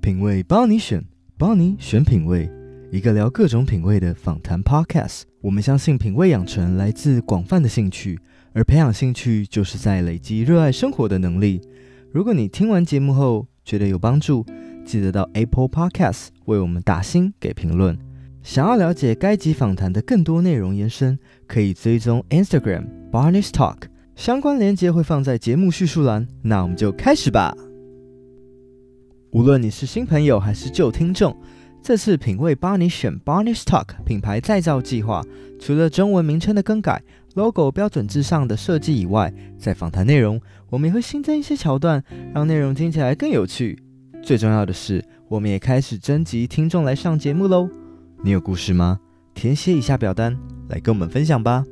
品味帮你选，帮你选品味，一个聊各种品味的访谈 Podcast。我们相信品味养成来自广泛的兴趣，而培养兴趣就是在累积热爱生活的能力。如果你听完节目后觉得有帮助，记得到 Apple Podcast 为我们打星给评论。想要了解该集访谈的更多内容延伸，可以追踪 Instagram Barney's Talk，相关链接会放在节目叙述栏。那我们就开始吧。无论你是新朋友还是旧听众，这次品味帮你选。BARNISH TALK 品牌再造计划除了中文名称的更改、LOGO 标准字上的设计以外，在访谈内容我们也会新增一些桥段，让内容听起来更有趣。最重要的是，我们也开始征集听众来上节目喽！你有故事吗？填写以下表单来跟我们分享吧。